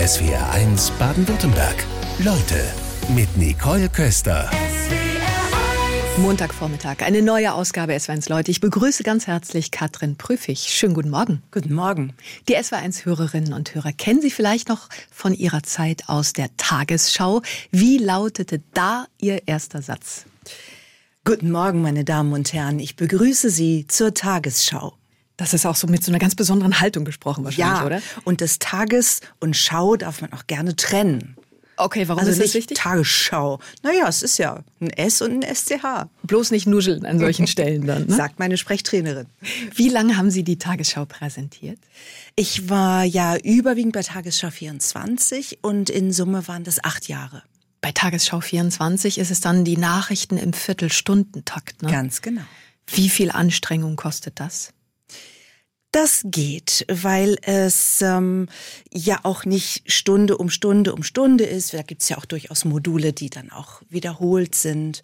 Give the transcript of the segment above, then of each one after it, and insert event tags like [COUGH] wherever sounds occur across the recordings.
SWR1 Baden-Württemberg. Leute mit Nicole Köster. Montagvormittag, eine neue Ausgabe SW1 Leute. Ich begrüße ganz herzlich Katrin Prüfig. Schönen guten Morgen. Guten Morgen. Die SW1-Hörerinnen und Hörer kennen Sie vielleicht noch von Ihrer Zeit aus der Tagesschau. Wie lautete da Ihr erster Satz? Guten Morgen, meine Damen und Herren. Ich begrüße Sie zur Tagesschau. Das ist auch so mit so einer ganz besonderen Haltung gesprochen wahrscheinlich, ja, oder? Und das Tages und Schau darf man auch gerne trennen. Okay, warum Also ist das wichtig? Tagesschau. Naja, es ist ja ein S und ein SCH, Bloß nicht nuscheln an solchen [LAUGHS] Stellen dann. Ne? sagt meine Sprechtrainerin. Wie lange haben Sie die Tagesschau präsentiert? Ich war ja überwiegend bei Tagesschau 24 und in Summe waren das acht Jahre. Bei Tagesschau 24 ist es dann die Nachrichten im Viertelstundentakt. Ne? Ganz genau. Wie viel Anstrengung kostet das? Das geht, weil es ähm, ja auch nicht Stunde um Stunde um Stunde ist. Da gibt's ja auch durchaus Module, die dann auch wiederholt sind.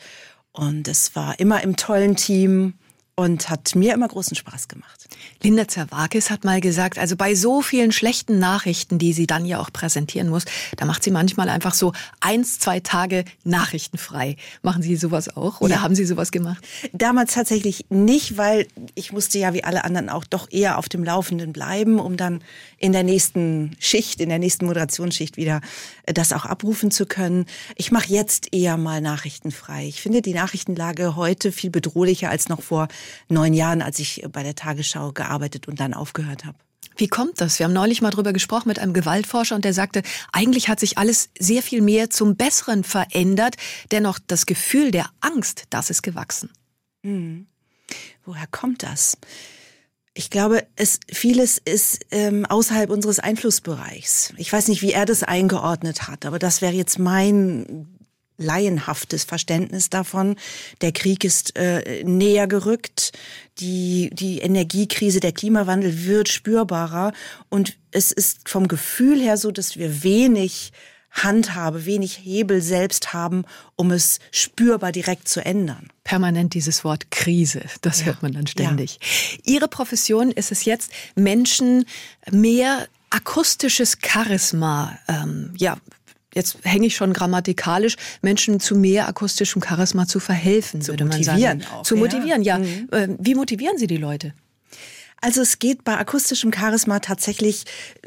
Und es war immer im tollen Team und hat mir immer großen Spaß gemacht. Linda Zerwakis hat mal gesagt, also bei so vielen schlechten Nachrichten, die sie dann ja auch präsentieren muss, da macht sie manchmal einfach so eins, zwei Tage nachrichtenfrei. Machen Sie sowas auch oder Ja. haben Sie sowas gemacht? Damals tatsächlich nicht, weil ich musste ja wie alle anderen auch doch eher auf dem Laufenden bleiben, um dann in der nächsten Schicht, in der nächsten Moderationsschicht wieder äh, das auch abrufen zu können. Ich mache jetzt eher mal nachrichtenfrei. Ich finde die Nachrichtenlage heute viel bedrohlicher als noch vor neun Jahren, als ich bei der Tagesschau gearbeitet und dann aufgehört habe. Wie kommt das? Wir haben neulich mal drüber gesprochen mit einem Gewaltforscher und der sagte, eigentlich hat sich alles sehr viel mehr zum Besseren verändert, dennoch das Gefühl der Angst, das ist gewachsen. Woher kommt das? Ich glaube, es vieles ist ähm, außerhalb unseres Einflussbereichs. Ich weiß nicht, wie er das eingeordnet hat, aber das wäre jetzt mein laienhaftes Verständnis davon. Der Krieg ist äh, näher gerückt, die, die Energiekrise, der Klimawandel wird spürbarer und es ist vom Gefühl her so, dass wir wenig Handhabe, wenig Hebel selbst haben, um es spürbar direkt zu ändern. Permanent dieses Wort Krise, das hört man dann ständig. Ihre Profession ist es jetzt, Menschen mehr akustisches Charisma, ähm, ja, jetzt hänge ich schon grammatikalisch, Menschen zu mehr akustischem Charisma zu verhelfen, Zu würde man motivieren sagen. auch, zu ja. motivieren, ja. Mhm. Ähm, Wie motivieren Sie die Leute? Also es geht bei akustischem Charisma tatsächlich,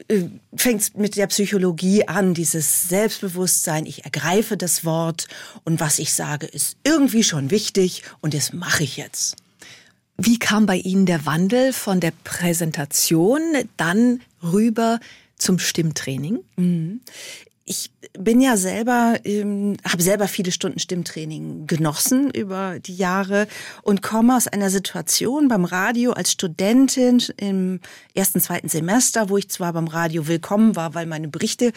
äh, fängt es mit der Psychologie an, dieses Selbstbewusstsein, ich ergreife das Wort und was ich sage, ist irgendwie schon wichtig und das mache ich jetzt. Wie kam bei Ihnen der Wandel von der Präsentation dann rüber zum Stimmtraining? Ich bin ja selber, ähm, habe selber viele Stunden Stimmtraining genossen über die Jahre und komme aus einer Situation beim Radio als Studentin im ersten, zweiten Semester, wo ich zwar beim Radio willkommen war, weil meine Berichte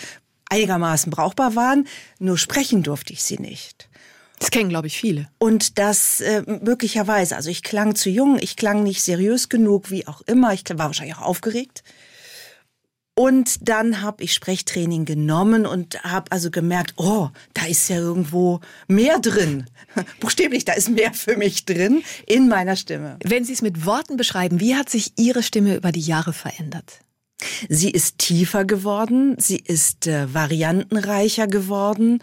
einigermaßen brauchbar waren, nur sprechen durfte ich sie nicht. Das kennen, glaube ich, viele. Und das äh, möglicherweise, also ich klang zu jung, ich klang nicht seriös genug, wie auch immer, ich war wahrscheinlich auch aufgeregt. Und dann habe ich Sprechtraining genommen und habe also gemerkt, oh, da ist ja irgendwo mehr drin. [LAUGHS] Buchstäblich, da ist mehr für mich drin in meiner Stimme. Wenn Sie es mit Worten beschreiben, wie hat sich Ihre Stimme über die Jahre verändert? Sie ist tiefer geworden, sie ist äh, variantenreicher geworden.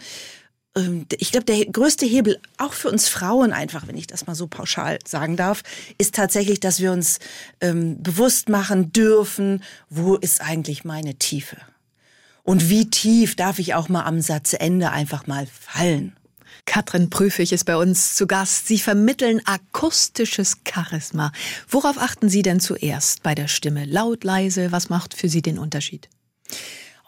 Ähm, Ich glaube, der größte Hebel, auch für uns Frauen einfach, wenn ich das mal so pauschal sagen darf, ist tatsächlich, dass wir uns ähm, bewusst machen dürfen, wo ist eigentlich meine Tiefe? Und wie tief darf ich auch mal am Satzende einfach mal fallen? Katrin Prüfig ist bei uns zu Gast. Sie vermitteln akustisches Charisma. Worauf achten Sie denn zuerst bei der Stimme? Laut, leise, was macht für Sie den Unterschied?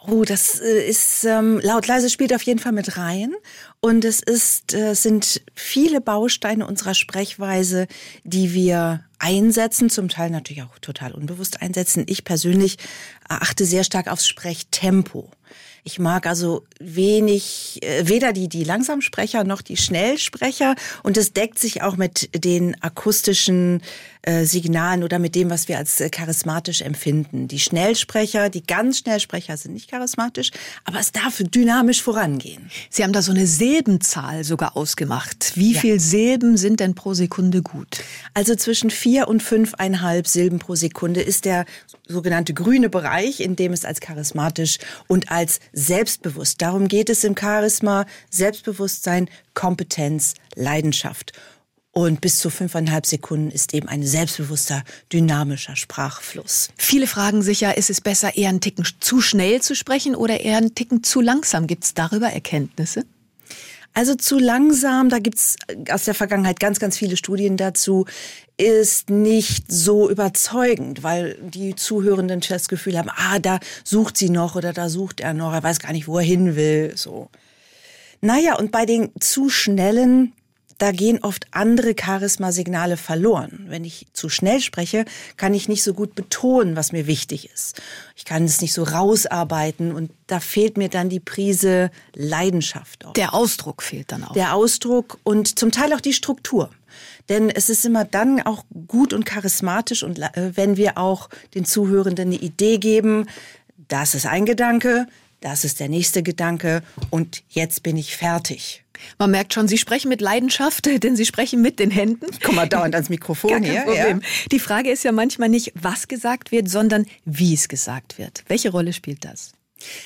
Oh, das äh, ist ähm, laut leise spielt auf jeden Fall mit rein und es ist äh, sind viele Bausteine unserer Sprechweise, die wir einsetzen, zum Teil natürlich auch total unbewusst einsetzen. Ich persönlich achte sehr stark aufs Sprechtempo. Ich mag also wenig, äh, weder die, die Langsamsprecher noch die Schnellsprecher. Und es deckt sich auch mit den akustischen äh, Signalen oder mit dem, was wir als äh, charismatisch empfinden. Die Schnellsprecher, die ganz Schnellsprecher sind nicht charismatisch, aber es darf dynamisch vorangehen. Sie haben da so eine Silbenzahl sogar ausgemacht. Wie Ja. viel Silben sind denn pro Sekunde gut? Also zwischen vier vier und fünfeinhalb Silben pro Sekunde ist der sogenannte grüne Bereich, in dem es als charismatisch und als selbstbewusst. Darum geht es im Charisma. Selbstbewusstsein, Kompetenz, Leidenschaft. Und bis zu fünfeinhalb Sekunden ist eben ein selbstbewusster, dynamischer Sprachfluss. Viele fragen sich ja, ist es besser, eher einen Ticken zu schnell zu sprechen oder eher einen Ticken zu langsam? Gibt es darüber Erkenntnisse? Also zu langsam, da gibt's aus der Vergangenheit ganz, ganz viele Studien dazu, ist nicht so überzeugend, weil die Zuhörenden das Gefühl haben, ah, da sucht sie noch oder da sucht er noch, er weiß gar nicht, wo er hin will, so. Naja, und bei den zu schnellen, da gehen oft andere Charismasignale verloren. Wenn ich zu schnell spreche, kann ich nicht so gut betonen, was mir wichtig ist. Ich kann es nicht so rausarbeiten und da fehlt mir dann die Prise Leidenschaft. Auch. Der Ausdruck fehlt dann auch. Der Ausdruck und zum Teil auch die Struktur. Denn es ist immer dann auch gut und charismatisch und äh, wenn wir auch den Zuhörenden eine Idee geben, das ist ein Gedanke, das ist der nächste Gedanke und jetzt bin ich fertig. Man merkt schon, Sie sprechen mit Leidenschaft, [LAUGHS] denn Sie sprechen mit den Händen. Ich komme mal dauernd ans Mikrofon Gar kein. Problem. Ja. Die Frage ist ja manchmal nicht, was gesagt wird, sondern wie es gesagt wird. Welche Rolle spielt das?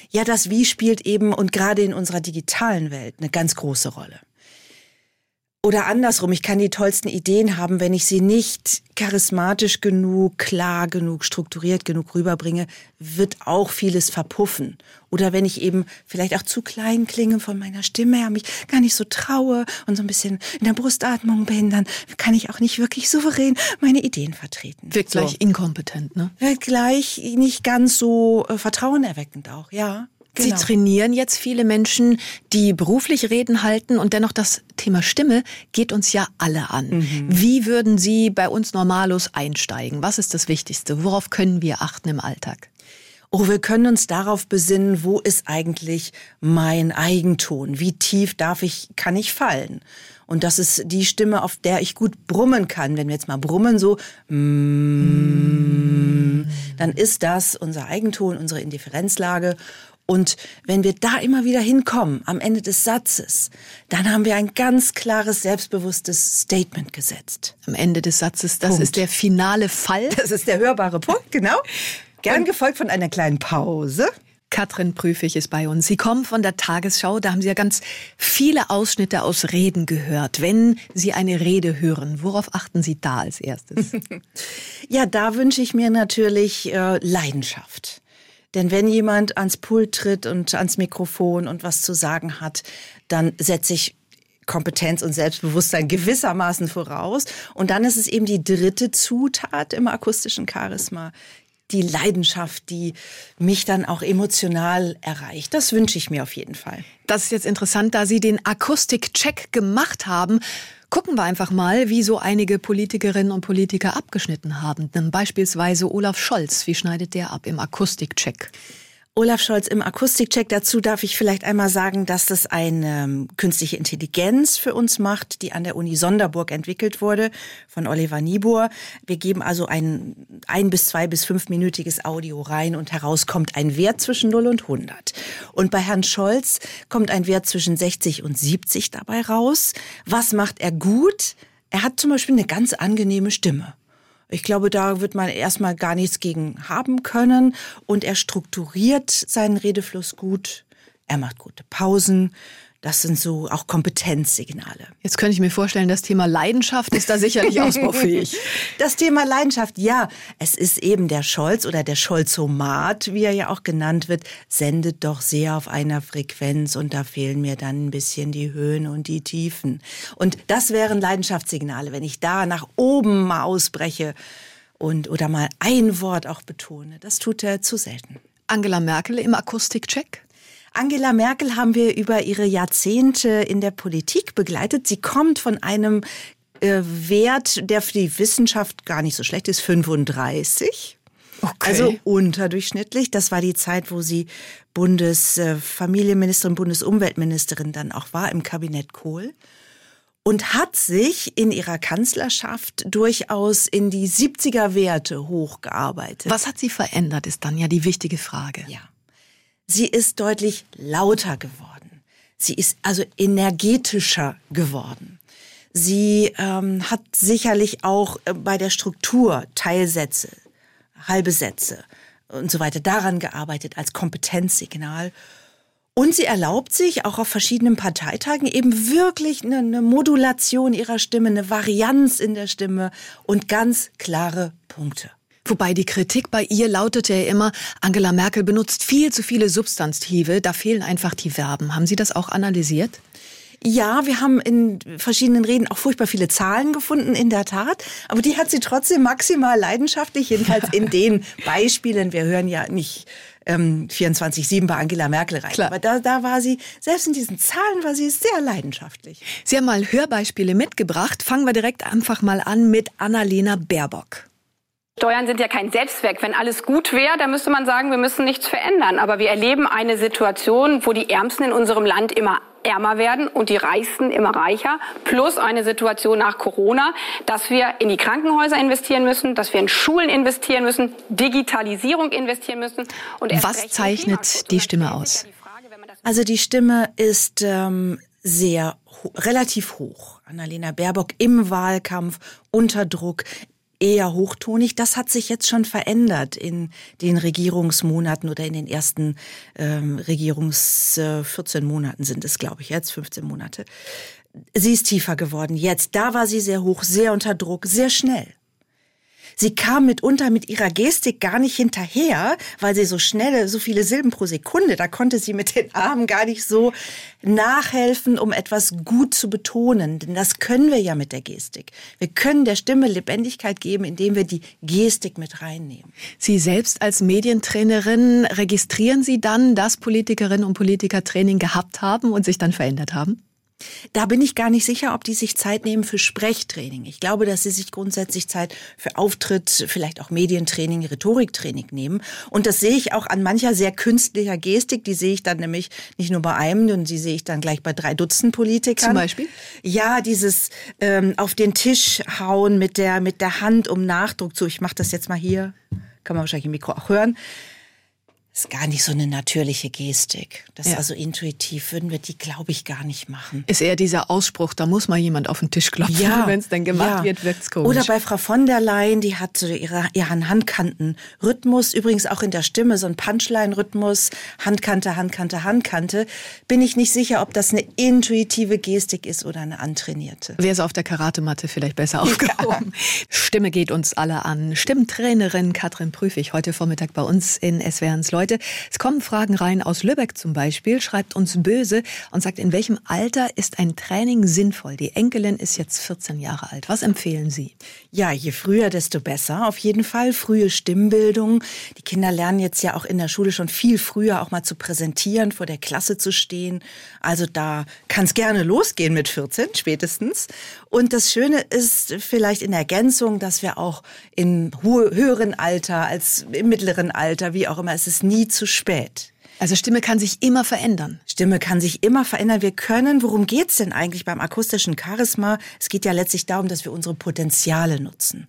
Ja, das Wie spielt eben und gerade in unserer digitalen Welt eine ganz große Rolle. Oder andersrum, ich kann die tollsten Ideen haben, wenn ich sie nicht charismatisch genug, klar genug, strukturiert genug rüberbringe, wird auch vieles verpuffen. Oder wenn ich eben vielleicht auch zu klein klinge von meiner Stimme her, mich gar nicht so traue und so ein bisschen in der Brustatmung bin, dann kann ich auch nicht wirklich souverän meine Ideen vertreten. Wirkt gleich so. inkompetent, ne? Wirkt gleich nicht ganz so äh, vertrauenerweckend auch, ja. Genau. Sie trainieren jetzt viele Menschen, die beruflich Reden halten und dennoch das Thema Stimme geht uns ja alle an. Mhm. Wie würden Sie bei uns normalos einsteigen? Was ist das Wichtigste? Worauf können wir achten im Alltag? Oh, wir können uns darauf besinnen, wo ist eigentlich mein Eigenton? Wie tief darf ich, kann ich fallen? Und das ist die Stimme, auf der ich gut brummen kann. Wenn wir jetzt mal brummen, so, mm, dann ist das unser Eigenton, unsere Indifferenzlage. Und wenn wir da immer wieder hinkommen, am Ende des Satzes, dann haben wir ein ganz klares, selbstbewusstes Statement gesetzt. Am Ende des Satzes, das Punkt. ist der finale Fall. [LAUGHS] Das ist der hörbare Punkt, genau. Gern gefolgt von einer kleinen Pause. Katrin Prüfig ist bei uns. Sie kommen von der Tagesschau. Da haben Sie ja ganz viele Ausschnitte aus Reden gehört. Wenn Sie eine Rede hören, worauf achten Sie da als erstes? [LAUGHS] ja, da wünsche ich mir natürlich äh, Leidenschaft. Denn wenn jemand ans Pult tritt und ans Mikrofon und was zu sagen hat, dann setze ich Kompetenz und Selbstbewusstsein gewissermaßen voraus. Und dann ist es eben die dritte Zutat im akustischen Charisma, die Leidenschaft, die mich dann auch emotional erreicht. Das wünsche ich mir auf jeden Fall. Das ist jetzt interessant, da Sie den Akustikcheck gemacht haben. Gucken wir einfach mal, wie so einige Politikerinnen und Politiker abgeschnitten haben. Beispielsweise Olaf Scholz, wie schneidet der ab im Akustikcheck? Olaf Scholz im Akustikcheck. Dazu darf ich vielleicht einmal sagen, dass das eine ähm, künstliche Intelligenz für uns macht, die an der Uni Sonderburg entwickelt wurde von Oliver Niebuhr. Wir geben also ein ein bis zwei bis fünfminütiges Audio rein und heraus kommt ein Wert zwischen 0 und 100. Und bei Herrn Scholz kommt ein Wert zwischen 60 und 70 dabei raus. Was macht er gut? Er hat zum Beispiel eine ganz angenehme Stimme. Ich glaube, da wird man erstmal gar nichts gegen haben können. Und er strukturiert seinen Redefluss gut. Er macht gute Pausen. Das sind so auch Kompetenzsignale. Jetzt könnte ich mir vorstellen, das Thema Leidenschaft ist da sicherlich [LAUGHS] ausbaufähig. Das Thema Leidenschaft, ja. Es ist eben der Scholz oder der Scholzomat, wie er ja auch genannt wird, sendet doch sehr auf einer Frequenz und da fehlen mir dann ein bisschen die Höhen und die Tiefen. Und das wären Leidenschaftssignale, wenn ich da nach oben mal ausbreche und oder mal ein Wort auch betone. Das tut er zu selten. Angela Merkel im Akustikcheck? Angela Merkel haben wir über ihre Jahrzehnte in der Politik begleitet. Sie kommt von einem äh, Wert, der für die Wissenschaft gar nicht so schlecht ist, 35. Okay. Also unterdurchschnittlich. Das war die Zeit, wo sie Bundesfamilienministerin, Bundesumweltministerin dann auch war im Kabinett Kohl. Und hat sich in ihrer Kanzlerschaft durchaus in die 70er Werte hochgearbeitet. Was hat sie verändert, ist dann ja die wichtige Frage. Ja. Sie ist deutlich lauter geworden. Sie ist also energetischer geworden. Sie ähm, hat sicherlich auch äh, bei der Struktur Teilsätze, halbe Sätze und so weiter daran gearbeitet als Kompetenzsignal. Und sie erlaubt sich auch auf verschiedenen Parteitagen eben wirklich eine, eine, Modulation ihrer Stimme, eine Varianz in der Stimme und ganz klare Punkte. Wobei die Kritik bei ihr lautete ja immer, Angela Merkel benutzt viel zu viele Substantive, da fehlen einfach die Verben. Haben Sie das auch analysiert? Ja, wir haben in verschiedenen Reden auch furchtbar viele Zahlen gefunden, in der Tat. Aber die hat sie trotzdem maximal leidenschaftlich, jedenfalls in [LAUGHS] den Beispielen. Wir hören ja nicht ähm, 24-7 bei Angela Merkel rein. Klar. Aber da, da war sie, selbst in diesen Zahlen war sie sehr leidenschaftlich. Sie haben mal Hörbeispiele mitgebracht. Fangen wir direkt einfach mal an mit Annalena Baerbock. Steuern sind ja kein Selbstzweck. Wenn alles gut wäre, dann müsste man sagen, wir müssen nichts verändern. Aber wir erleben eine Situation, wo die Ärmsten in unserem Land immer ärmer werden und die Reichsten immer reicher. Plus eine Situation nach Corona, dass wir in die Krankenhäuser investieren müssen, dass wir in Schulen investieren müssen, Digitalisierung investieren müssen. Und Was zeichnet die Stimme aus? Also die Stimme ist ähm, sehr relativ hoch. Annalena Baerbock im Wahlkampf unter Druck eher hochtonig. Das hat sich jetzt schon verändert in den Regierungsmonaten oder in den ersten ähm, Regierungs äh, 14 Monaten sind es, glaube ich, jetzt 15 Monate. Sie ist tiefer geworden. Jetzt, da war sie sehr hoch, sehr unter Druck, sehr schnell. Sie kam mitunter mit ihrer Gestik gar nicht hinterher, weil sie so schnelle, so viele Silben pro Sekunde, da konnte sie mit den Armen gar nicht so nachhelfen, um etwas gut zu betonen. Denn das können wir ja mit der Gestik. Wir können der Stimme Lebendigkeit geben, indem wir die Gestik mit reinnehmen. Sie selbst als Medientrainerin, registrieren Sie dann, dass Politikerinnen und Politiker Training gehabt haben und sich dann verändert haben? Da bin ich gar nicht sicher, ob die sich Zeit nehmen für Sprechtraining. Ich glaube, dass sie sich grundsätzlich Zeit für Auftritt, vielleicht auch Medientraining, Rhetoriktraining nehmen. Und das sehe ich auch an mancher sehr künstlicher Gestik. Die sehe ich dann nämlich nicht nur bei einem, und die sehe ich dann gleich bei drei Dutzend Politikern. Zum Beispiel? Ja, dieses ähm, auf den Tisch hauen mit der, mit der Hand, um Nachdruck zu. Ich mache das jetzt mal hier. Kann man wahrscheinlich im Mikro auch hören ist gar nicht so eine natürliche Gestik. Das ja. also intuitiv würden wir die, glaube ich, gar nicht machen. Ist eher dieser Ausspruch, da muss mal jemand auf den Tisch klopfen, ja. [LAUGHS] wenn es dann gemacht ja. wird, wird's komisch. Oder bei Frau von der Leyen, die hat so ihre, ihren Handkanten-Rhythmus, übrigens auch in der Stimme, so ein Punchline-Rhythmus, Handkante, Handkante, Handkante. Bin ich nicht sicher, ob das eine intuitive Gestik ist oder eine antrainierte. Wäre es auf der Karatematte vielleicht besser [LAUGHS] aufgehoben. Stimme geht uns alle an. Stimmtrainerin Katrin Prüfig, heute Vormittag bei uns in SWRs Leute heute. Es kommen Fragen rein aus Lübeck zum Beispiel, schreibt uns böse und sagt, in welchem Alter ist ein Training sinnvoll? Die Enkelin ist jetzt 14 Jahre alt. Was empfehlen Sie? Ja, je früher, desto besser. Auf jeden Fall frühe Stimmbildung. Die Kinder lernen jetzt ja auch in der Schule schon viel früher auch mal zu präsentieren, vor der Klasse zu stehen. Also da kann es gerne losgehen mit 14 spätestens. Und das Schöne ist vielleicht in Ergänzung, dass wir auch im höheren Alter als im mittleren Alter, wie auch immer, es ist nie zu spät. Also Stimme kann sich immer verändern. Stimme kann sich immer verändern. Wir können, worum geht's denn eigentlich beim akustischen Charisma? Es geht ja letztlich darum, dass wir unsere Potenziale nutzen.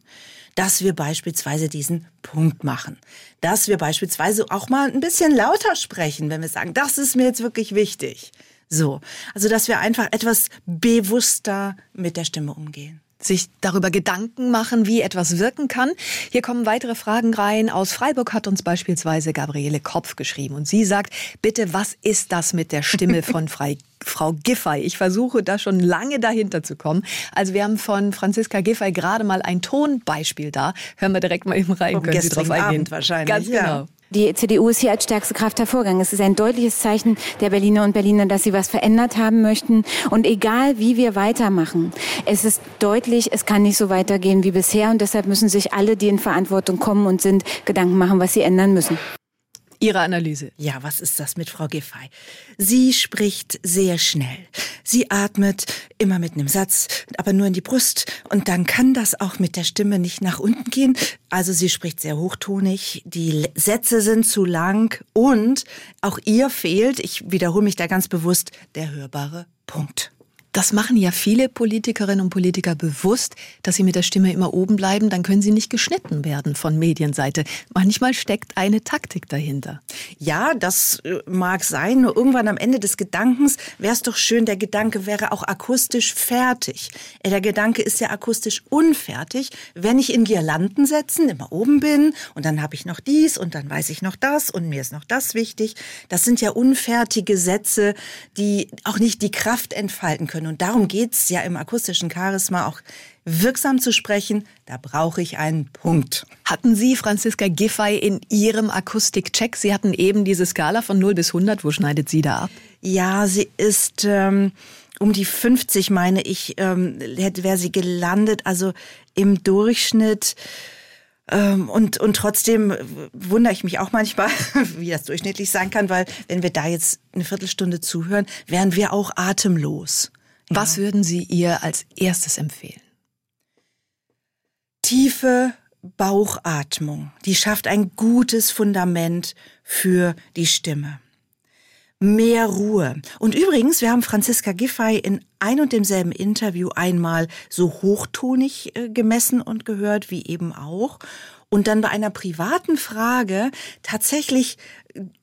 Dass wir beispielsweise diesen Punkt machen. Dass wir beispielsweise auch mal ein bisschen lauter sprechen, wenn wir sagen, das ist mir jetzt wirklich wichtig. So. Also, dass wir einfach etwas bewusster mit der Stimme umgehen sich darüber Gedanken machen, wie etwas wirken kann. Hier kommen weitere Fragen rein. Aus Freiburg hat uns beispielsweise Gabriele Kopf geschrieben und sie sagt, bitte, was ist das mit der Stimme von [LAUGHS] Frau Giffey? Ich versuche da schon lange dahinter zu kommen. Also wir haben von Franziska Giffey gerade mal ein Tonbeispiel da. Hören wir direkt mal eben rein, Vom können Sie drauf eingehen. Abend wahrscheinlich. Ganz genau. Ja. Die CDU ist hier als stärkste Kraft hervorgegangen. Es ist ein deutliches Zeichen der Berliner und Berliner, dass sie was verändert haben möchten. Und egal, wie wir weitermachen, es ist deutlich, es kann nicht so weitergehen wie bisher. Und deshalb müssen sich alle, die in Verantwortung kommen und sind, Gedanken machen, was sie ändern müssen. Ihre Analyse. Ja, was ist das mit Frau Giffey? Sie spricht sehr schnell. Sie atmet immer mit einem Satz, aber nur in die Brust. Und dann kann das auch mit der Stimme nicht nach unten gehen. Also sie spricht sehr hochtonig. Die Sätze sind zu lang. Und auch ihr fehlt, ich wiederhole mich da ganz bewusst, der hörbare Punkt. Das machen ja viele Politikerinnen und Politiker bewusst, dass sie mit der Stimme immer oben bleiben, dann können sie nicht geschnitten werden von Medienseite. Manchmal steckt eine Taktik dahinter. Ja, das äh, mag sein, nur irgendwann am Ende des Gedankens wäre es doch schön, der Gedanke wäre auch akustisch fertig. Äh, der Gedanke ist ja akustisch unfertig, wenn ich in Girlandensätzen immer oben bin und dann habe ich noch dies und dann weiß ich noch das und mir ist noch das wichtig. Das sind ja unfertige Sätze, die auch nicht die Kraft entfalten können. Und darum geht es ja im akustischen Charisma auch wirksam zu sprechen, da brauche ich einen Punkt. Hatten Sie, Franziska Giffey, in Ihrem Akustikcheck, Sie hatten eben diese Skala von 0 bis 100, wo schneidet sie da ab? Ja, sie ist ähm, um die 50, meine ich, ähm, wäre sie gelandet, also im Durchschnitt. Ähm, und, und trotzdem wundere ich mich auch manchmal, [LAUGHS] wie das durchschnittlich sein kann, weil wenn wir da jetzt eine Viertelstunde zuhören, wären wir auch atemlos. Was ja. würden Sie ihr als erstes empfehlen? Tiefe Bauchatmung. Die schafft ein gutes Fundament für die Stimme. Mehr Ruhe. Und übrigens, wir haben Franziska Giffey in ein und demselben Interview einmal so hochtonig äh, gemessen und gehört, wie eben auch. Und dann bei einer privaten Frage tatsächlich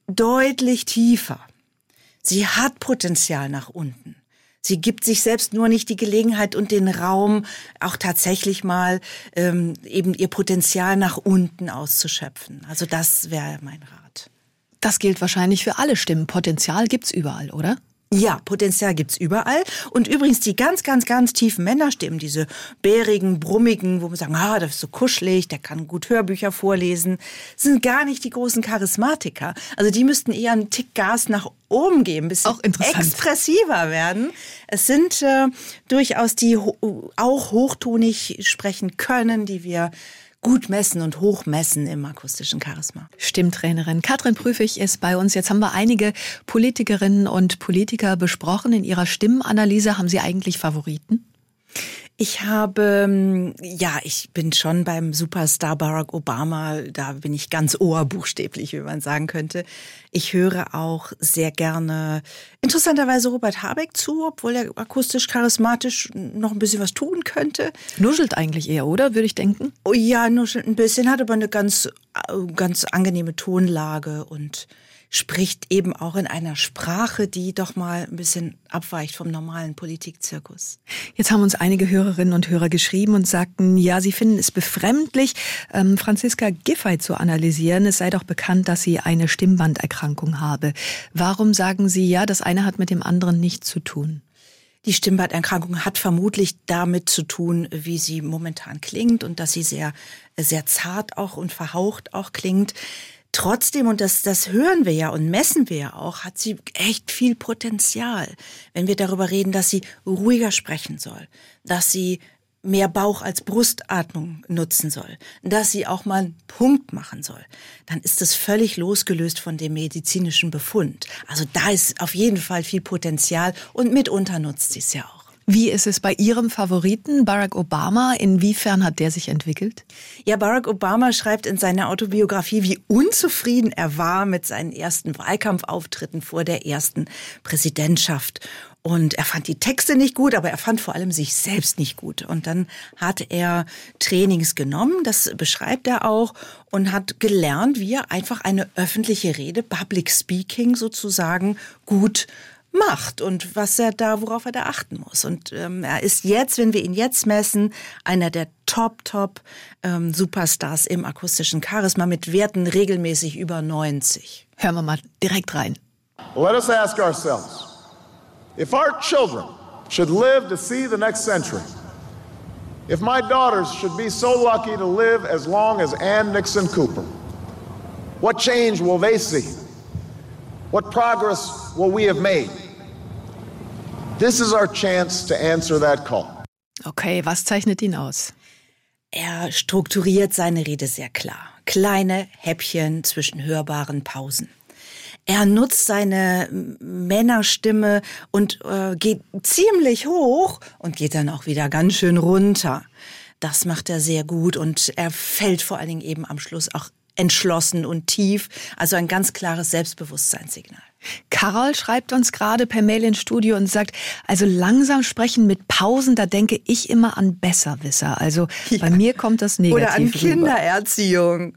deutlich tiefer. Sie hat Potenzial nach unten. Sie gibt sich selbst nur nicht die Gelegenheit und den Raum, auch tatsächlich mal ähm, eben ihr Potenzial nach unten auszuschöpfen. Also das wäre mein Rat. Das gilt wahrscheinlich für alle Stimmen. Potenzial gibt's überall, oder? Ja, Potenzial gibt's überall. Und übrigens die ganz, ganz, ganz tiefen Männerstimmen, diese bärigen, brummigen, wo wir sagen, ah, das ist so kuschelig, der kann gut Hörbücher vorlesen, sind gar nicht die großen Charismatiker. Also die müssten eher einen Tick Gas nach oben geben, bisschen auch expressiver werden. Es sind äh, durchaus die ho auch hochtonig sprechen können, die wir gut messen und hoch messen im akustischen Charisma. Stimmtrainerin Katrin Prüfig ist bei uns. Jetzt haben wir einige Politikerinnen und Politiker besprochen. In ihrer Stimmenanalyse haben Sie eigentlich Favoriten? Ich habe, ähm, ja, ich bin schon beim Superstar Barack Obama, da bin ich ganz ohrbuchstäblich, wie man sagen könnte. Ich höre auch sehr gerne interessanterweise Robert Habeck zu, obwohl er akustisch charismatisch noch ein bisschen was tun könnte. Nuschelt eigentlich eher, oder? Würde ich denken. Oh ja, nuschelt ein bisschen, hat aber eine ganz, äh, ganz angenehme Tonlage und spricht eben auch in einer Sprache, die doch mal ein bisschen abweicht vom normalen Politikzirkus. Jetzt haben uns einige Hörerinnen und Hörer geschrieben und sagten, ja, sie finden es befremdlich, ähm, Franziska Giffey zu analysieren. Es sei doch bekannt, dass sie eine Stimmbanderkrankung habe. Warum sagen Sie, ja, das eine hat mit dem anderen nichts zu tun? Die Stimmbanderkrankung hat vermutlich damit zu tun, wie sie momentan klingt und dass sie sehr, sehr zart auch und verhaucht auch klingt. Trotzdem, und das, das hören wir ja und messen wir ja auch, hat sie echt viel Potenzial, wenn wir darüber reden, dass sie ruhiger sprechen soll, dass sie mehr Bauch als Brustatmung nutzen soll, dass sie auch mal einen Punkt machen soll, dann ist das völlig losgelöst von dem medizinischen Befund. Also da ist auf jeden Fall viel Potenzial und mitunter nutzt sie es ja auch. Wie ist es bei Ihrem Favoriten, Barack Obama? Inwiefern hat der sich entwickelt? Ja, Barack Obama schreibt in seiner Autobiografie, wie unzufrieden er war mit seinen ersten Wahlkampfauftritten vor der ersten Präsidentschaft. Und er fand die Texte nicht gut, aber er fand vor allem sich selbst nicht gut. Und dann hat er Trainings genommen, das beschreibt er auch, und hat gelernt, wie er einfach eine öffentliche Rede, Public Speaking sozusagen, gut macht und was er da, worauf er da achten muss. Und ähm, er ist jetzt, wenn wir ihn jetzt messen, einer der Top, Top ähm, Superstars im akustischen Charisma mit Werten regelmäßig über 90. Hören wir mal direkt rein. Let us ask ourselves, if our children should live to see the next century, if my daughters should be so lucky to live as long as Ann Nixon Cooper, what change will they see? What progress will we have made? This is our chance to answer that call. Okay, was zeichnet ihn aus? Er strukturiert seine Rede sehr klar. Kleine Häppchen zwischen hörbaren Pausen. Er nutzt seine Männerstimme und äh, geht ziemlich hoch und geht dann auch wieder ganz schön runter. Das macht er sehr gut und er fällt vor allen Dingen eben am Schluss auch entschlossen und tief. Also ein ganz klares Selbstbewusstseinssignal. Carol schreibt uns gerade per Mail ins Studio und sagt, also langsam sprechen mit Pausen, da denke ich immer an Besserwisser. Also ja. bei mir kommt das negativ Oder an Kindererziehung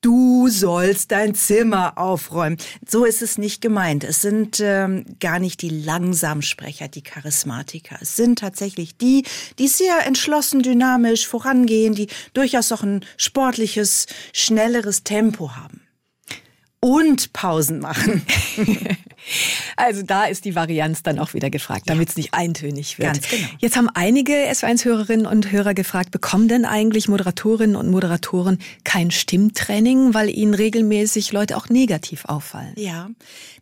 du sollst dein Zimmer aufräumen. So ist es nicht gemeint. Es sind ähm, gar nicht die Langsamsprecher, die Charismatiker. Es sind tatsächlich die, die sehr entschlossen, dynamisch vorangehen, die durchaus auch ein sportliches, schnelleres Tempo haben und Pausen machen. [LAUGHS] also da ist die Varianz dann auch wieder gefragt, damit es nicht eintönig wird. Ganz genau. Jetzt haben einige S1-Hörerinnen und Hörer gefragt, bekommen denn eigentlich Moderatorinnen und Moderatoren kein Stimmtraining, weil ihnen regelmäßig Leute auch negativ auffallen? Ja,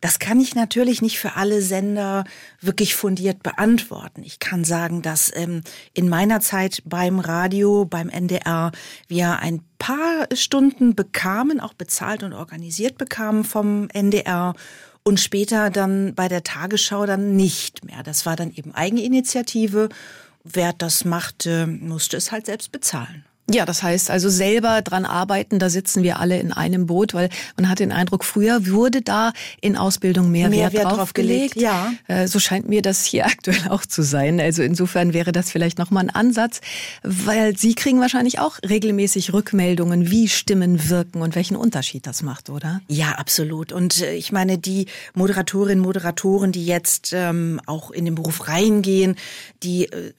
das kann ich natürlich nicht für alle Sender wirklich fundiert beantworten. Ich kann sagen, dass ähm, in meiner Zeit beim Radio, beim NDR, wir ein paar Stunden bekamen, auch bezahlt und organisiert bekamen vom NDR und später dann bei der Tagesschau dann nicht mehr. Das war dann eben Eigeninitiative. Wer das machte, musste es halt selbst bezahlen. Ja, das heißt also selber dran arbeiten, da sitzen wir alle in einem Boot, weil man hat den Eindruck, früher wurde da in Ausbildung mehr, mehr Wert, Wert drauf gelegt. Ja. Äh, so scheint mir das hier [LAUGHS] aktuell auch zu sein. Also insofern wäre das vielleicht nochmal ein Ansatz, weil Sie kriegen wahrscheinlich auch regelmäßig Rückmeldungen, wie Stimmen wirken und welchen Unterschied das macht, oder? Ja, absolut. Und äh, ich meine, die Moderatorinnen, Moderatoren, die jetzt ähm, auch in den Beruf reingehen, die, äh,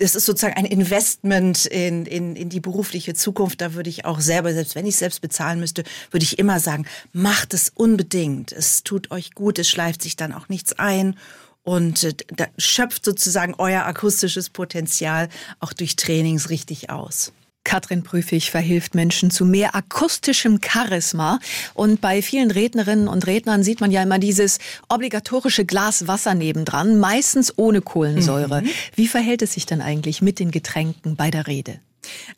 das ist sozusagen ein Investment in, in, in die Beruf berufliche Zukunft, da würde ich auch selber, selbst wenn ich selbst bezahlen müsste, würde ich immer sagen, macht es unbedingt. Es tut euch gut, es schleift sich dann auch nichts ein und äh, da schöpft sozusagen euer akustisches Potenzial auch durch Trainings richtig aus. Katrin Prüfig verhilft Menschen zu mehr akustischem Charisma. Und bei vielen Rednerinnen und Rednern sieht man ja immer dieses obligatorische Glas Wasser nebendran, meistens ohne Kohlensäure. Mhm. Wie verhält es sich denn eigentlich mit den Getränken bei der Rede?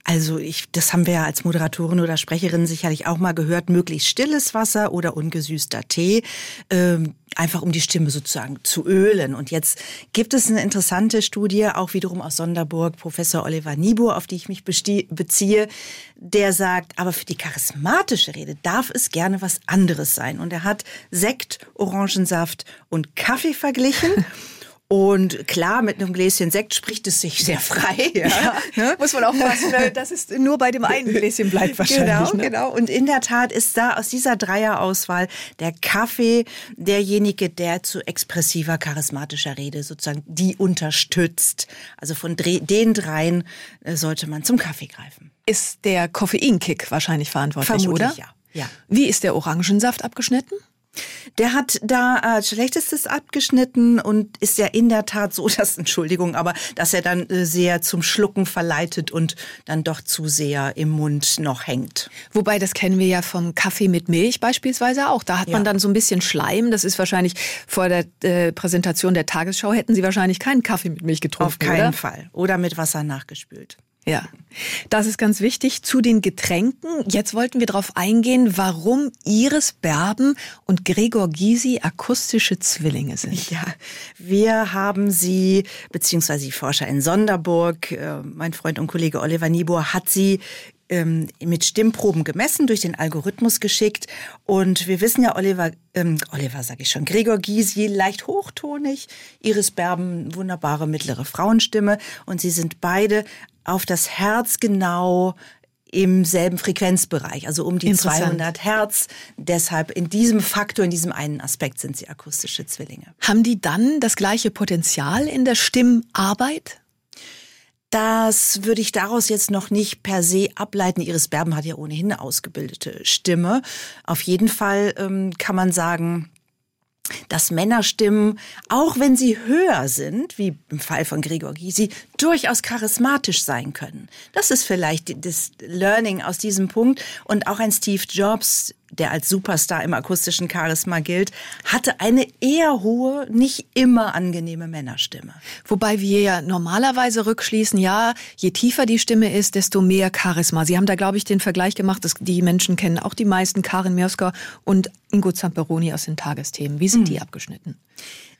Also ich, das haben wir ja als Moderatorin oder Sprecherin sicherlich auch mal gehört, möglichst stilles Wasser oder ungesüßter Tee, ähm, einfach um die Stimme sozusagen zu ölen. Und jetzt gibt es eine interessante Studie, auch wiederum aus Sonderburg, Professor Oliver Niebuhr, auf die ich mich beziehe, der sagt, aber für die charismatische Rede darf es gerne was anderes sein. Und er hat Sekt, Orangensaft und Kaffee verglichen. [LAUGHS] Und klar, mit einem Gläschen Sekt spricht es sich sehr frei. [LAUGHS] Ja. ja ne? Muss man aufpassen, dass es nur bei dem einen Gläschen bleibt wahrscheinlich. Genau, ne? genau. Und in der Tat ist da aus dieser Dreierauswahl der Kaffee derjenige, der zu expressiver, charismatischer Rede sozusagen die unterstützt. Also von den dreien äh, sollte man zum Kaffee greifen. Ist der Koffeinkick wahrscheinlich verantwortlich, Vermutlich, oder? Ja. ja. Wie ist der Orangensaft abgeschnitten? Der hat da äh, schlechtestes abgeschnitten und ist ja in der Tat so, [LAUGHS] dass, Entschuldigung, aber dass er dann äh, sehr zum Schlucken verleitet und dann doch zu sehr im Mund noch hängt. Wobei, das kennen wir ja vom Kaffee mit Milch beispielsweise auch. Da hat ja. man dann so ein bisschen Schleim. Das ist wahrscheinlich vor der äh, Präsentation der Tagesschau hätten Sie wahrscheinlich keinen Kaffee mit Milch getrunken. Auf keinen oder? Fall. Oder mit Wasser nachgespült. Ja, das ist ganz wichtig. Zu den Getränken. Jetzt wollten wir darauf eingehen, warum Iris Berben und Gregor Gysi akustische Zwillinge sind. Ja, wir haben sie, beziehungsweise die Forscher in Sonderburg, äh, mein Freund und Kollege Oliver Niebuhr hat sie ähm, mit Stimmproben gemessen, durch den Algorithmus geschickt. Und wir wissen ja, Oliver, ähm, Oliver sage ich schon, Gregor Gysi, leicht hochtonig, Iris Berben, wunderbare mittlere Frauenstimme. Und sie sind beide auf das Herz genau im selben Frequenzbereich, also um die 200 Hertz. Deshalb in diesem Faktor, in diesem einen Aspekt sind sie akustische Zwillinge. Haben die dann das gleiche Potenzial in der Stimmarbeit? Das würde ich daraus jetzt noch nicht per se ableiten. Iris Berben hat ja ohnehin eine ausgebildete Stimme. Auf jeden Fall ähm, kann man sagen, dass Männerstimmen, auch wenn sie höher sind, wie im Fall von Gregor Gysi, durchaus charismatisch sein können. Das ist vielleicht das Learning aus diesem Punkt. Und auch ein Steve Jobs, der als Superstar im akustischen Charisma gilt, hatte eine eher hohe, nicht immer angenehme Männerstimme. Wobei wir ja normalerweise rückschließen, ja, je tiefer die Stimme ist, desto mehr Charisma. Sie haben da, glaube ich, den Vergleich gemacht, dass die Menschen kennen auch die meisten, Karin Mioska und Ingo Zamperoni aus den Tagesthemen. Wie sind mhm. die abgeschnitten?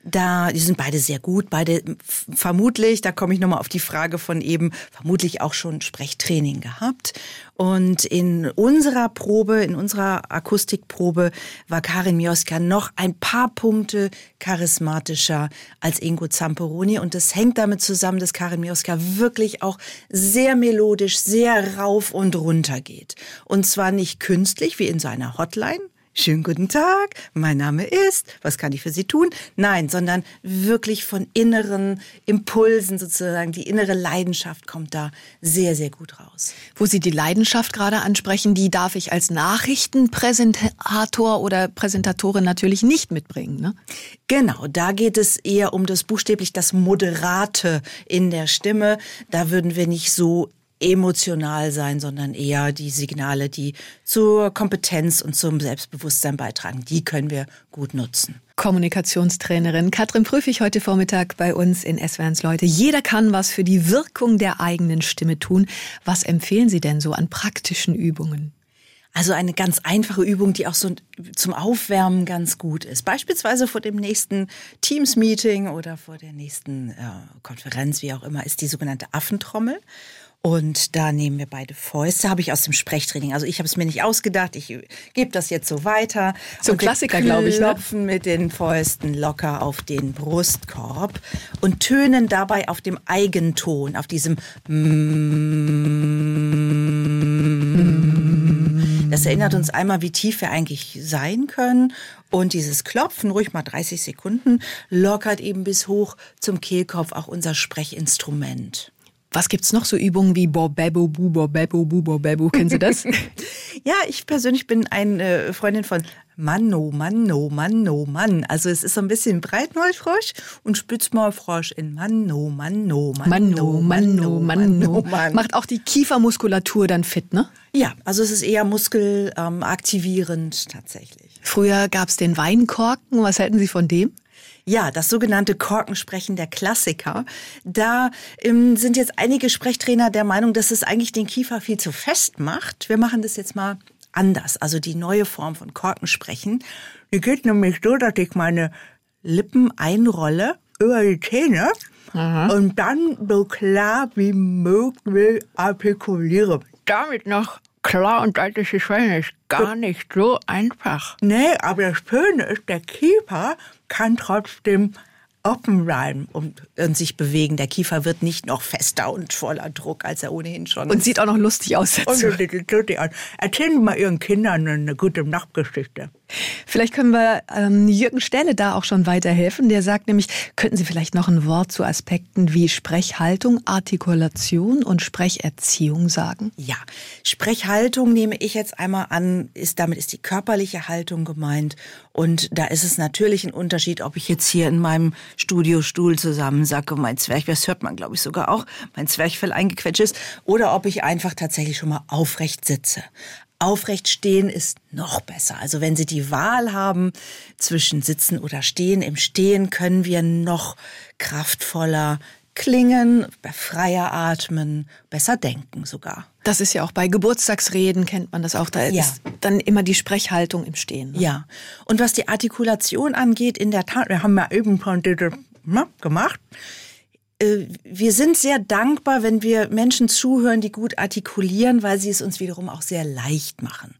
Da, die sind beide sehr gut, beide vermutlich, da komme ich nochmal auf die Frage von eben, vermutlich auch schon Sprechtraining gehabt. Und in unserer Probe, in unserer Akustikprobe war Karin Mioska noch ein paar Punkte charismatischer als Ingo Zamperoni. Und das hängt damit zusammen, dass Karin Mioska wirklich auch sehr melodisch, sehr rauf und runter geht. Und zwar nicht künstlich wie in seiner Hotline, schönen guten Tag, mein Name ist, was kann ich für Sie tun? Nein, sondern wirklich von inneren Impulsen sozusagen, die innere Leidenschaft kommt da sehr, sehr gut raus. Wo Sie die Leidenschaft gerade ansprechen, die darf ich als Nachrichtenpräsentator oder Präsentatorin natürlich nicht mitbringen. Ne? Genau, da geht es eher um das buchstäblich das Moderate in der Stimme. Da würden wir nicht so emotional sein, sondern eher die Signale, die zur Kompetenz und zum Selbstbewusstsein beitragen. Die können wir gut nutzen. Kommunikationstrainerin Katrin Prüfig heute Vormittag bei uns in SWRs Leute. Jeder kann was für die Wirkung der eigenen Stimme tun. Was empfehlen Sie denn so an praktischen Übungen? Also eine ganz einfache Übung, die auch so zum Aufwärmen ganz gut ist. Beispielsweise vor dem nächsten Teams-Meeting oder vor der nächsten äh, Konferenz, wie auch immer, ist die sogenannte Affentrommel. Und da nehmen wir beide Fäuste, habe ich aus dem Sprechtraining. Also ich habe es mir nicht ausgedacht, ich gebe das jetzt so weiter. So ein Klassiker, glaube ich. Wir ne? klopfen mit den Fäusten locker auf den Brustkorb und tönen dabei auf dem Eigenton, auf diesem Das erinnert uns einmal, wie tief wir eigentlich sein können. Und dieses Klopfen, ruhig mal 30 Sekunden, lockert eben bis hoch zum Kehlkopf auch unser Sprechinstrument. Was gibt's noch so Übungen wie Borbebo, Bu, Borbebo, Bu, Borbebo? Kennen Sie das? [LAUGHS] ja, ich persönlich bin eine Freundin von Manno, Manno, Manno, Mann. Also es ist so ein bisschen Breitmaulfrosch und Spitzmaulfrosch in Manno, Manno, Manno, Manno, Manno, Manno. Mann. Macht auch die Kiefermuskulatur dann fit, ne? Ja, also es ist eher muskelaktivierend ähm, tatsächlich. Früher gab's den Weinkorken. Was halten Sie von dem? Ja, das sogenannte Korkensprechen der Klassiker. Da ähm, sind jetzt einige Sprechtrainer der Meinung, dass es eigentlich den Kiefer viel zu fest macht. Wir machen das jetzt mal anders. Also die neue Form von Korkensprechen. Die geht nämlich so, dass ich meine Lippen einrolle über die Zähne Aha. und dann so klar wie möglich artikuliere. Damit noch klar und deutlich sprechen ist gar nicht so einfach. Nee, aber das Schöne ist, der Kiefer kann trotzdem bleiben und, und, sich bewegen. Der Kiefer wird nicht noch fester und voller Druck, als er ohnehin schon und ist. Und sieht auch noch lustig aus. Dazu. Und. Erzählen Sie mal Ihren Kindern eine gute Nachtgeschichte. Vielleicht können wir ähm, Jürgen Stelle da auch schon weiterhelfen. Der sagt nämlich, könnten Sie vielleicht noch ein Wort zu Aspekten wie Sprechhaltung, Artikulation und Sprecherziehung sagen? Ja, Sprechhaltung nehme ich jetzt einmal an, ist damit ist die körperliche Haltung gemeint. Und da ist es natürlich ein Unterschied, ob ich jetzt hier in meinem Studiostuhl zusammensacke, mein Zwerchfell, das hört man glaube ich sogar auch, mein Zwerchfell eingequetscht ist, oder ob ich einfach tatsächlich schon mal aufrecht sitze. Aufrecht stehen ist noch besser. Also wenn Sie die Wahl haben zwischen Sitzen oder Stehen, im Stehen können wir noch kraftvoller klingen, freier atmen, besser denken sogar. Das ist ja auch bei Geburtstagsreden kennt man das auch. Da ja. ist dann immer die Sprechhaltung im Stehen. Ne? Ja. Und was die Artikulation angeht, in der Tat, wir haben ja eben gemacht. Äh, wir sind sehr dankbar, wenn wir Menschen zuhören, die gut artikulieren, weil sie es uns wiederum auch sehr leicht machen.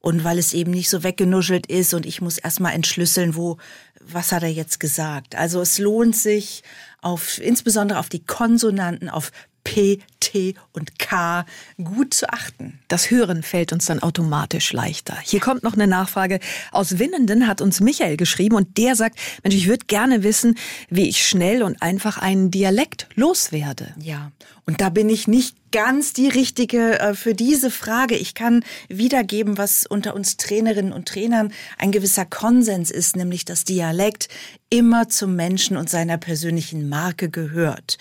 Und weil es eben nicht so weggenuschelt ist und ich muss erstmal entschlüsseln, wo, was hat er jetzt gesagt. Also es lohnt sich auf, insbesondere auf die Konsonanten, auf P, T und K gut zu achten. Das Hören fällt uns dann automatisch leichter. Hier kommt noch eine Nachfrage. Aus Winnenden hat uns Michael geschrieben und der sagt, Mensch, ich würde gerne wissen, wie ich schnell und einfach einen Dialekt loswerde. Ja, und da bin ich nicht ganz die richtige äh, für diese Frage. Ich kann wiedergeben, was unter uns Trainerinnen und Trainern ein gewisser Konsens ist, nämlich dass Dialekt immer zum Menschen und seiner persönlichen Marke gehört.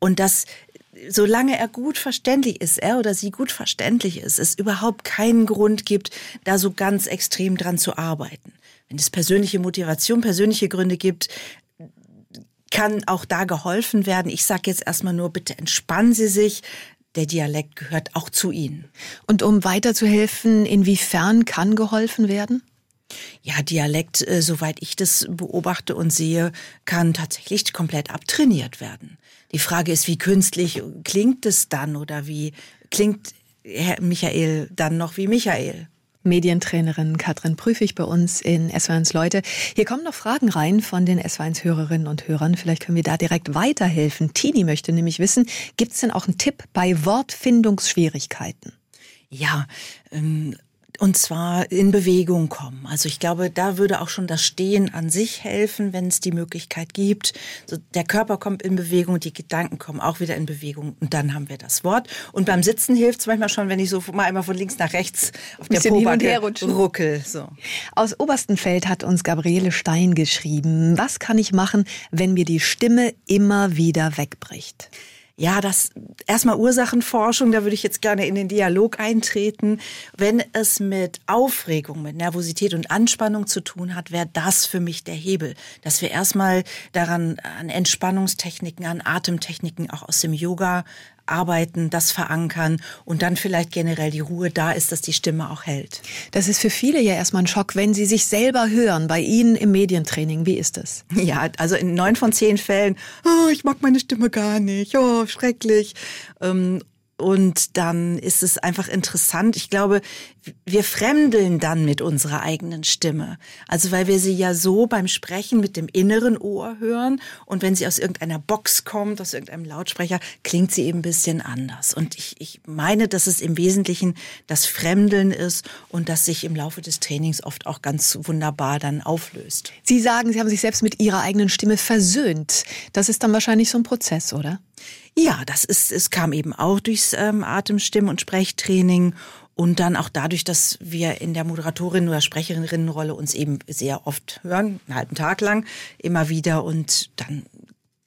Und dass solange er gut verständlich ist, er oder sie gut verständlich ist, es überhaupt keinen Grund gibt, da so ganz extrem dran zu arbeiten. Wenn es persönliche Motivation, persönliche Gründe gibt, kann auch da geholfen werden. Ich sage jetzt erstmal nur, bitte entspannen Sie sich. Der Dialekt gehört auch zu Ihnen. Und um weiterzuhelfen, inwiefern kann geholfen werden? Ja, Dialekt, äh, soweit ich das beobachte und sehe, kann tatsächlich komplett abtrainiert werden. Die Frage ist, wie künstlich klingt es dann oder wie klingt Herr Michael dann noch wie Michael? Medientrainerin Katrin Prüfig bei uns in S1 Leute. Hier kommen noch Fragen rein von den S1 Hörerinnen und Hörern. Vielleicht können wir da direkt weiterhelfen. Tini möchte nämlich wissen, gibt es denn auch einen Tipp bei Wortfindungsschwierigkeiten? Ja, ähm, und zwar in Bewegung kommen. Also ich glaube, da würde auch schon das Stehen an sich helfen, wenn es die Möglichkeit gibt. So, der Körper kommt in Bewegung, die Gedanken kommen auch wieder in Bewegung und dann haben wir das Wort. Und beim Sitzen hilft es manchmal schon, wenn ich so mal einmal von links nach rechts auf der Pobacke ruckel. So. Aus Oberstenfeld hat uns Gabriele Stein geschrieben. Was kann ich machen, wenn mir die Stimme immer wieder wegbricht? Ja, das erstmal Ursachenforschung, da würde ich jetzt gerne in den Dialog eintreten. Wenn es mit Aufregung, mit Nervosität und Anspannung zu tun hat, wäre das für mich der Hebel, dass wir erstmal daran an Entspannungstechniken, an Atemtechniken auch aus dem Yoga arbeiten, das verankern und dann vielleicht generell die Ruhe da ist, dass die Stimme auch hält. Das ist für viele ja erstmal ein Schock, wenn sie sich selber hören, bei Ihnen im Medientraining. Wie ist das? Ja, also in neun von zehn Fällen, oh, ich mag meine Stimme gar nicht, oh, schrecklich. Und dann ist es einfach interessant. Ich glaube, wir fremdeln dann mit unserer eigenen Stimme. Also weil wir sie ja so beim Sprechen mit dem inneren Ohr hören und wenn sie aus irgendeiner Box kommt, aus irgendeinem Lautsprecher, klingt sie eben ein bisschen anders. Und ich, ich meine, dass es im Wesentlichen das Fremdeln ist und das sich im Laufe des Trainings oft auch ganz wunderbar dann auflöst. Sie sagen, Sie haben sich selbst mit Ihrer eigenen Stimme versöhnt. Das ist dann wahrscheinlich so ein Prozess, oder? Ja, das ist, es kam eben auch durchs ähm, Atemstimm- und Sprechtraining und dann auch dadurch, dass wir in der Moderatorin- oder Sprecherinnenrolle uns eben sehr oft hören, einen halben Tag lang, immer wieder und dann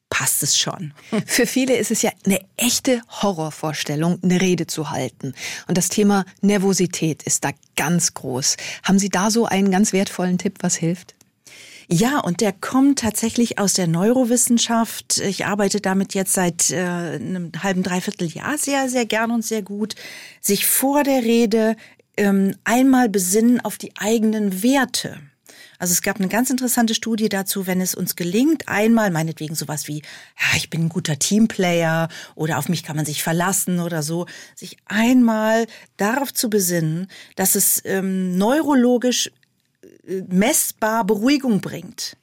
passt es schon. [LAUGHS] Für viele ist es ja eine echte Horrorvorstellung, eine Rede zu halten. Und das Thema Nervosität ist da ganz groß. Haben Sie da so einen ganz wertvollen Tipp, was hilft? Ja, und der kommt tatsächlich aus der Neurowissenschaft. Ich arbeite damit jetzt seit äh, einem halben, dreiviertel Jahr sehr, sehr gern und sehr gut. Sich vor der Rede ähm, einmal besinnen auf die eigenen Werte. Also es gab eine ganz interessante Studie dazu, wenn es uns gelingt, einmal meinetwegen sowas wie, ja, ich bin ein guter Teamplayer oder auf mich kann man sich verlassen oder so, sich einmal darauf zu besinnen, dass es ähm, neurologisch messbar Beruhigung bringt.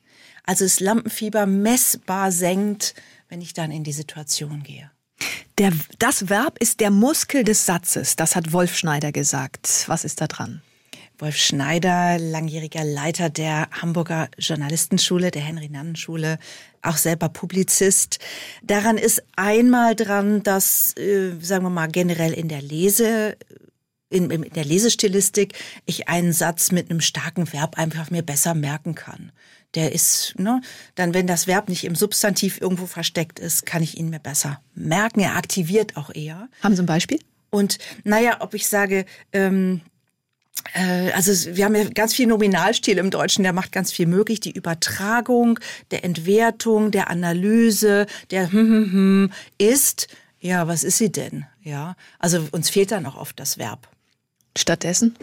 Also das Lampenfieber messbar senkt, wenn ich dann in die Situation gehe. Der, das Verb ist der Muskel des Satzes. Das hat Wolf Schneider gesagt. Was ist da dran? Wolf Schneider, langjähriger Leiter der Hamburger Journalistenschule, der Henry-Nannen-Schule, auch selber Publizist. Daran ist einmal dran, dass, äh, sagen wir mal, generell in der Lese in, in der Lesestilistik ich einen Satz mit einem starken Verb einfach mir besser merken kann. Der ist, ne, dann wenn das Verb nicht im Substantiv irgendwo versteckt ist, kann ich ihn mir besser merken. Er aktiviert auch eher. Haben Sie ein Beispiel? Und naja, ob ich sage, ähm, äh, also wir haben ja ganz viel Nominalstil im Deutschen, der macht ganz viel möglich. Die Übertragung, der Entwertung, der Analyse, der hm, hm, hm, ist, ja, was ist sie denn? Ja, also uns fehlt dann auch oft das Verb. Stattdessen?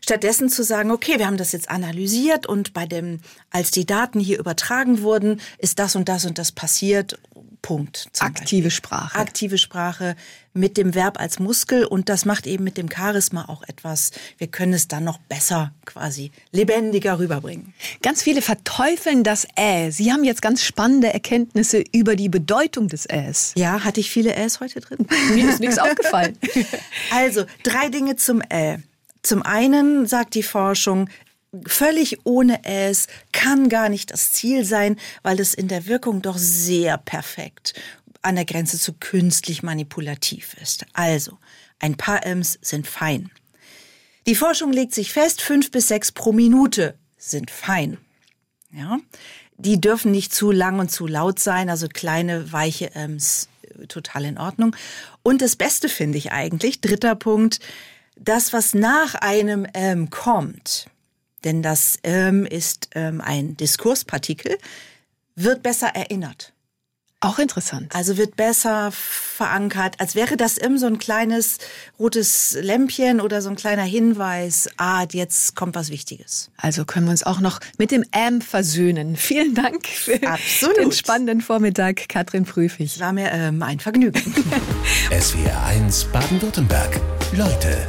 Stattdessen zu sagen, okay, wir haben das jetzt analysiert und bei dem, als die Daten hier übertragen wurden, ist das und das und das passiert. Punkt. Aktive Beispiel. Sprache. Aktive Sprache mit dem Verb als Muskel und das macht eben mit dem Charisma auch etwas. Wir können es dann noch besser quasi lebendiger rüberbringen. Ganz viele verteufeln das Ä. Sie haben jetzt ganz spannende Erkenntnisse über die Bedeutung des Äs. Ja, hatte ich viele Äs heute drin? Mir ist nichts aufgefallen. [LAUGHS] Also, drei Dinge zum Ä. Zum einen sagt die Forschung, völlig ohne es kann gar nicht das Ziel sein, weil es in der Wirkung doch sehr perfekt an der Grenze zu künstlich manipulativ ist. Also, ein paar Ms sind fein. Die Forschung legt sich fest, fünf bis sechs pro Minute sind fein. Ja, die dürfen nicht zu lang und zu laut sein, also kleine weiche Ms total in Ordnung. Und das Beste finde ich eigentlich, dritter Punkt, das, was nach einem M kommt, denn das ähm, ist ähm, ein Diskurspartikel, wird besser erinnert. Auch interessant. Also wird besser verankert, als wäre das immer so ein kleines rotes Lämpchen oder so ein kleiner Hinweis, ah, jetzt kommt was Wichtiges. Also können wir uns auch noch mit dem AM versöhnen. [LAUGHS] Vielen Dank für Absolut. den spannenden Vormittag, Katrin Prüfig. War mir ähm, ein Vergnügen. [LAUGHS] SWR 1 Baden-Württemberg. Leute,